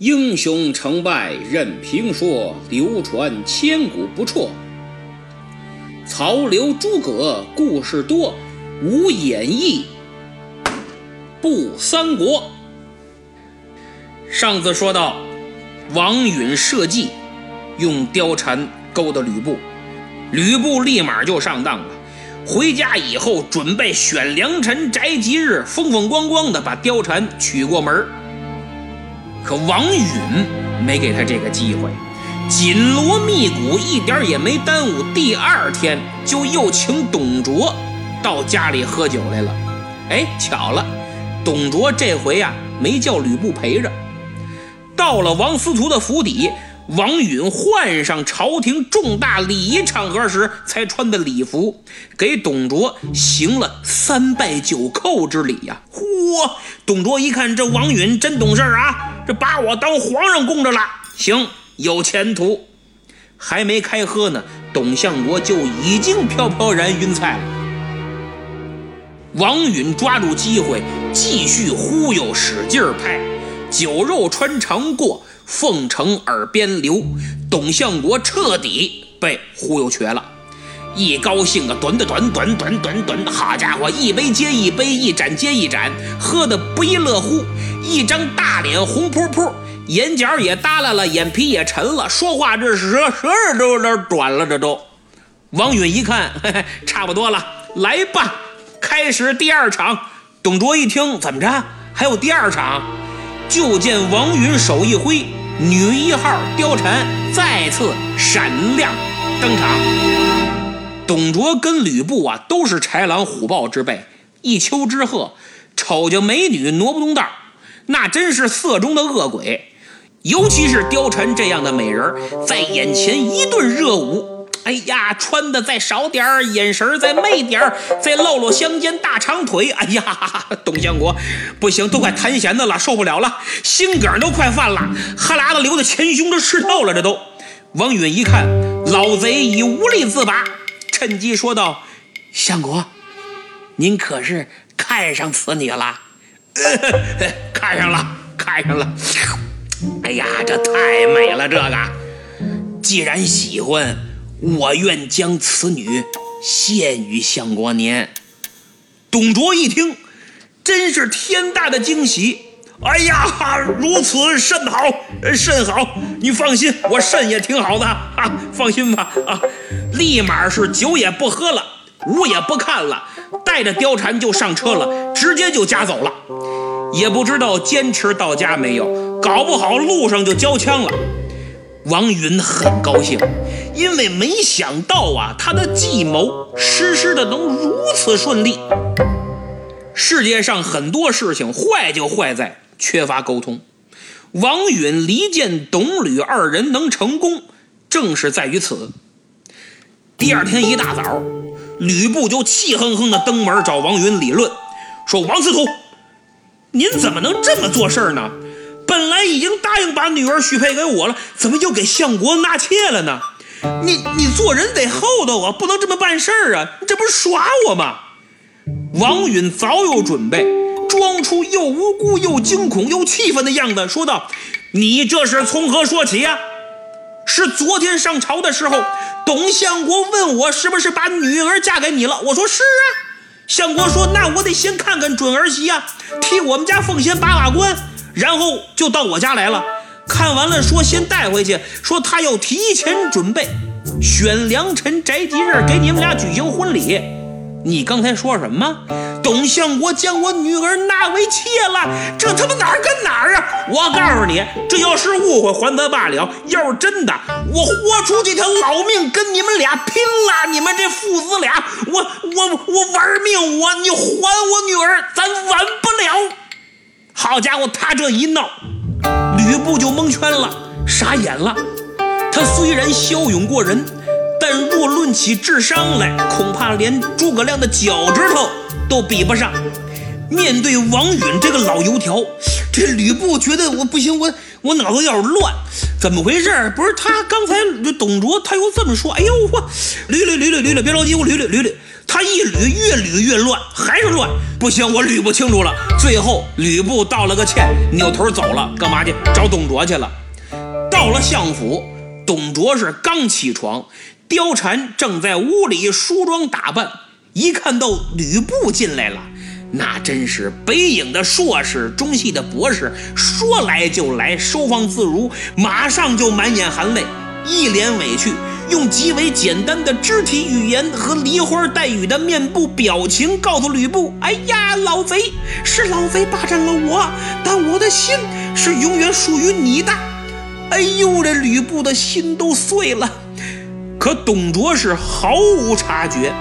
英雄成败任评说，流传千古不辍。曹刘诸葛故事多，无演义不三国。上次说到，王允设计用貂蝉勾搭吕布，吕布立马就上当了。回家以后，准备选良辰宅吉日，风风光光的把貂蝉娶过门可王允没给他这个机会，紧锣密鼓，一点也没耽误。第二天就又请董卓到家里喝酒来了。哎，巧了，董卓这回呀没叫吕布陪着。到了王司徒的府邸，王允换上朝廷重大礼仪场合时才穿的礼服，给董卓行了三拜九叩之礼呀。嚯！董卓一看这王允真懂事啊，这把我当皇上供着了，行，有前途。还没开喝呢，董相国就已经飘飘然晕菜了。王允抓住机会继续忽悠，使劲拍。酒肉穿肠过，凤城耳边流。董相国彻底被忽悠瘸了，一高兴啊，短的短短短短短，好家伙，一杯接一杯，一盏接一盏，喝得不亦乐乎。一张大脸红扑扑，眼角也耷拉了，眼皮也沉了，说话这舌舌儿都有点短了，这都。王允一看，嘿嘿，差不多了，来吧，开始第二场。董卓一听，怎么着，还有第二场？就见王允手一挥，女一号貂蝉再次闪亮登场。董卓跟吕布啊，都是豺狼虎豹之辈，一丘之貉，瞅见美女挪不动道那真是色中的恶鬼。尤其是貂蝉这样的美人，在眼前一顿热舞。哎呀，穿的再少点儿，眼神再媚点儿，再露露香肩大长腿。哎呀，董相国，不行，都快弹弦子了，受不了了，心梗都快犯了，哈喇子流的前胸都湿透了，这都。王允一看，老贼已无力自拔，趁机说道：“相国，您可是看上此女了？看上了，看上了。哎呀，这太美了，这个，既然喜欢。”我愿将此女献与相国您。董卓一听，真是天大的惊喜！哎呀，如此甚好，甚好！你放心，我肾也挺好的啊，放心吧啊！立马是酒也不喝了，舞也不看了，带着貂蝉就上车了，直接就家走了。也不知道坚持到家没有，搞不好路上就交枪了。王允很高兴。因为没想到啊，他的计谋实施的能如此顺利。世界上很多事情坏就坏在缺乏沟通。王允离间董吕二人能成功，正是在于此。第二天一大早，吕布就气哼哼地登门找王允理论，说：“王司徒，您怎么能这么做事呢？本来已经答应把女儿许配给我了，怎么又给相国纳妾了呢？”你你做人得厚道啊，不能这么办事儿啊！你这不是耍我吗？王允早有准备，装出又无辜又惊恐又气愤的样子，说道：“你这是从何说起呀？是昨天上朝的时候，董相国问我是不是把女儿嫁给你了？我说是啊。相国说：那我得先看看准儿媳呀，替我们家奉先把把关，然后就到我家来了。”看完了，说先带回去，说他要提前准备，选良辰宅吉日给你们俩举行婚礼。你刚才说什么？董相国将我女儿纳为妾了？这他妈哪儿跟？我告诉你，这要是误会还则罢了，要是真的，我豁出这条老命跟你们俩拼了！你们这父子俩，我我我玩命！我你还我女儿，咱完不了！好家伙，他这一闹。吕布就蒙圈了，傻眼了。他虽然骁勇过人，但若论起智商来，恐怕连诸葛亮的脚趾头都比不上。面对王允这个老油条，这吕布觉得我不行，我我脑子有点乱，怎么回事？不是他刚才这董卓他又这么说，哎呦我捋捋捋捋捋捋，别着急，我捋捋捋捋。他一捋，越捋越乱，还是乱。不行，我捋不清楚了。最后吕布道了个歉，扭头走了，干嘛去？找董卓去了。到了相府，董卓是刚起床，貂蝉正在屋里梳妆打扮，一看到吕布进来了。那真是北影的硕士，中戏的博士，说来就来，收放自如，马上就满眼含泪，一脸委屈，用极为简单的肢体语言和梨花带雨的面部表情告诉吕布：“哎呀，老贼，是老贼霸占了我，但我的心是永远属于你的。”哎呦，这吕布的心都碎了，可董卓是毫无察觉。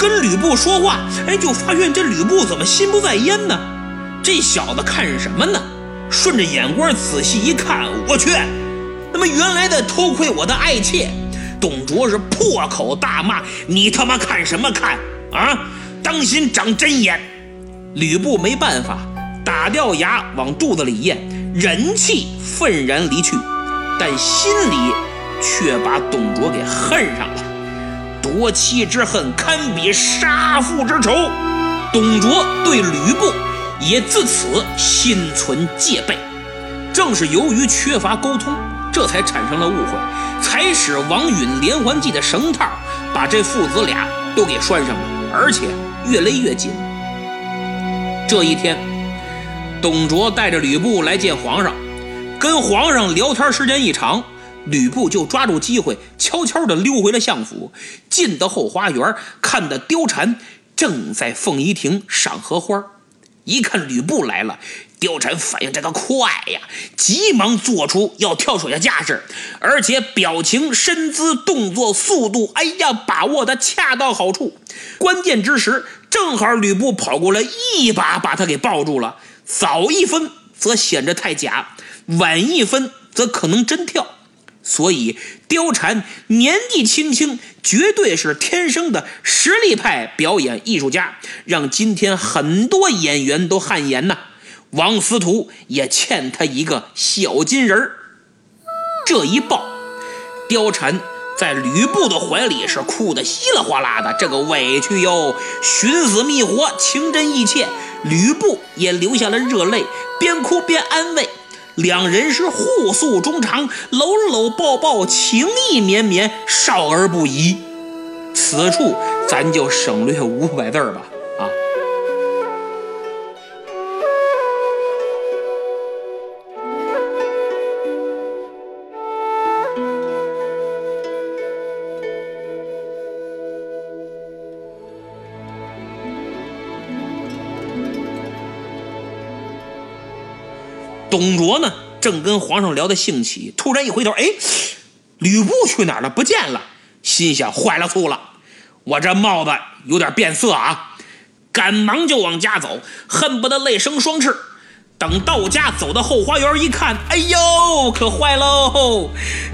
跟吕布说话，哎，就发现这吕布怎么心不在焉呢？这小子看什么呢？顺着眼光仔细一看，我去，那么原来的偷窥我的爱妾。董卓是破口大骂：“你他妈看什么看啊？当心长针眼！”吕布没办法，打掉牙往肚子里咽，忍气愤然离去，但心里却把董卓给恨上了。夺妻之恨堪比杀父之仇，董卓对吕布也自此心存戒备。正是由于缺乏沟通，这才产生了误会，才使王允连环计的绳套把这父子俩都给拴上了，而且越勒越紧。这一天，董卓带着吕布来见皇上，跟皇上聊天时间一长。吕布就抓住机会，悄悄地溜回了相府，进到后花园，看到貂蝉正在凤仪亭赏荷花。一看吕布来了，貂蝉反应这个快呀，急忙做出要跳水的架势，而且表情、身姿、动作、速度，哎呀，把握的恰到好处。关键之时，正好吕布跑过来，一把把他给抱住了。早一分则显着太假，晚一分则可能真跳。所以，貂蝉年纪轻轻，绝对是天生的实力派表演艺术家，让今天很多演员都汗颜呐。王司徒也欠他一个小金人儿。这一抱，貂蝉在吕布的怀里是哭得稀里哗啦的，这个委屈哟，寻死觅活，情真意切。吕布也流下了热泪，边哭边安慰。两人是互诉衷肠，搂搂抱抱，情意绵绵，少儿不宜。此处咱就省略五百字吧。董卓呢，正跟皇上聊得兴起，突然一回头，哎，吕布去哪儿了？不见了。心想：坏了，醋了，我这帽子有点变色啊！赶忙就往家走，恨不得泪生双翅。等到家，走到后花园一看，哎呦，可坏喽！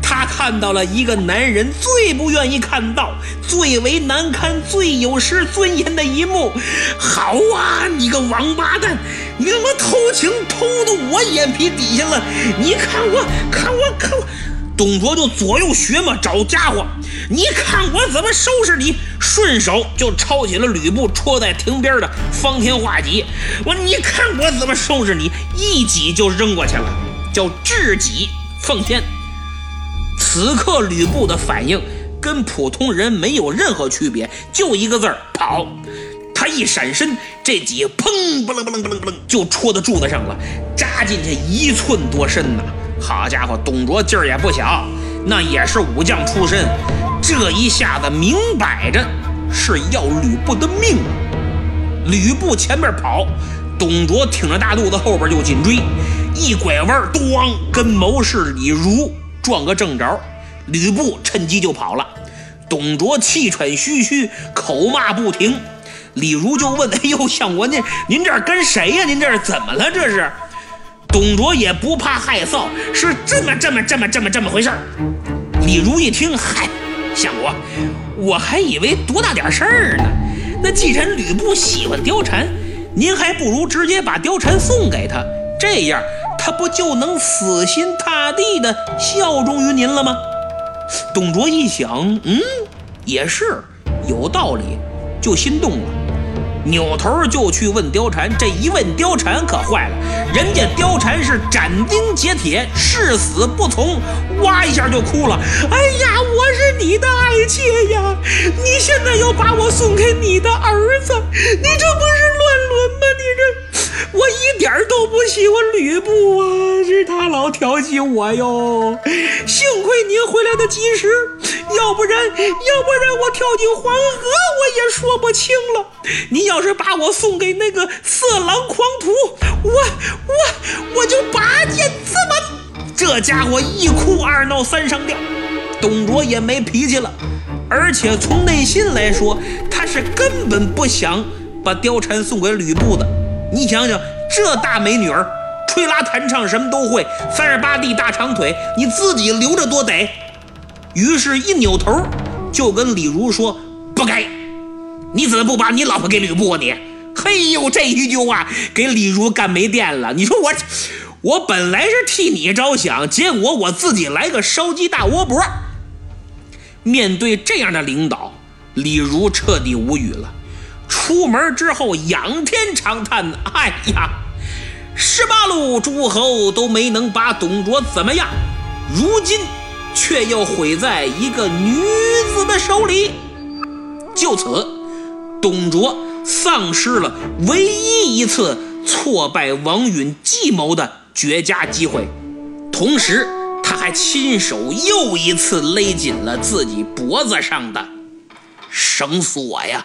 他看到了一个男人最不愿意看到、最为难堪、最有失尊严的一幕。好啊，你个王八蛋，你他妈偷情偷到我眼皮底下了！你看我，看我，看我！董卓就左右学嘛，找家伙。你看我怎么收拾你！顺手就抄起了吕布戳在亭边的方天画戟。我你看我怎么收拾你！一戟就扔过去了，叫智戟奉天。此刻吕布的反应跟普通人没有任何区别，就一个字儿跑。他一闪身，这戟砰不楞不楞不楞不楞就戳到柱子上了，扎进去一寸多深呐！好家伙，董卓劲儿也不小，那也是武将出身，这一下子明摆着是要吕布的命。吕布前面跑，董卓挺着大肚子后边就紧追，一拐弯，咣，跟谋士李儒撞个正着，吕布趁机就跑了。董卓气喘吁吁，口骂不停。李儒就问：“哎呦，相国您您这跟谁呀？您这是怎么了？这是？”董卓也不怕害臊，是这么这么这么这么这么回事儿。李儒一听，嗨，相国，我还以为多大点事儿呢。那既然吕布喜欢貂蝉，您还不如直接把貂蝉送给他，这样他不就能死心塌地的效忠于您了吗？董卓一想，嗯，也是有道理。就心动了，扭头就去问貂蝉。这一问，貂蝉可坏了，人家貂蝉是斩钉截铁，誓死不从，哇一下就哭了。哎呀，我是你的爱妾呀，你现在要把我送给你的儿子，你这不是乱伦吗？你这，我一点都不喜欢吕布啊，是他老调戏我哟。幸亏您回来的及时，要不然，要不然我跳进黄河我说不清了。你要是把我送给那个色狼狂徒，我我我就拔剑自刎。这家伙一哭二闹三上吊，董卓也没脾气了，而且从内心来说，他是根本不想把貂蝉送给吕布的。你想想，这大美女儿。吹拉弹唱什么都会，三十八 D 大长腿，你自己留着多得。于是，一扭头就跟李儒说：“不该，你怎么不把你老婆给吕布你？”嘿呦，这一句话给李儒干没电了。你说我，我本来是替你着想，结果我自己来个烧鸡大窝脖。面对这样的领导，李儒彻底无语了。出门之后，仰天长叹：“哎呀！”十八路诸侯都没能把董卓怎么样，如今却又毁在一个女子的手里。就此，董卓丧失了唯一一次挫败王允计谋的绝佳机会，同时他还亲手又一次勒紧了自己脖子上的绳索呀。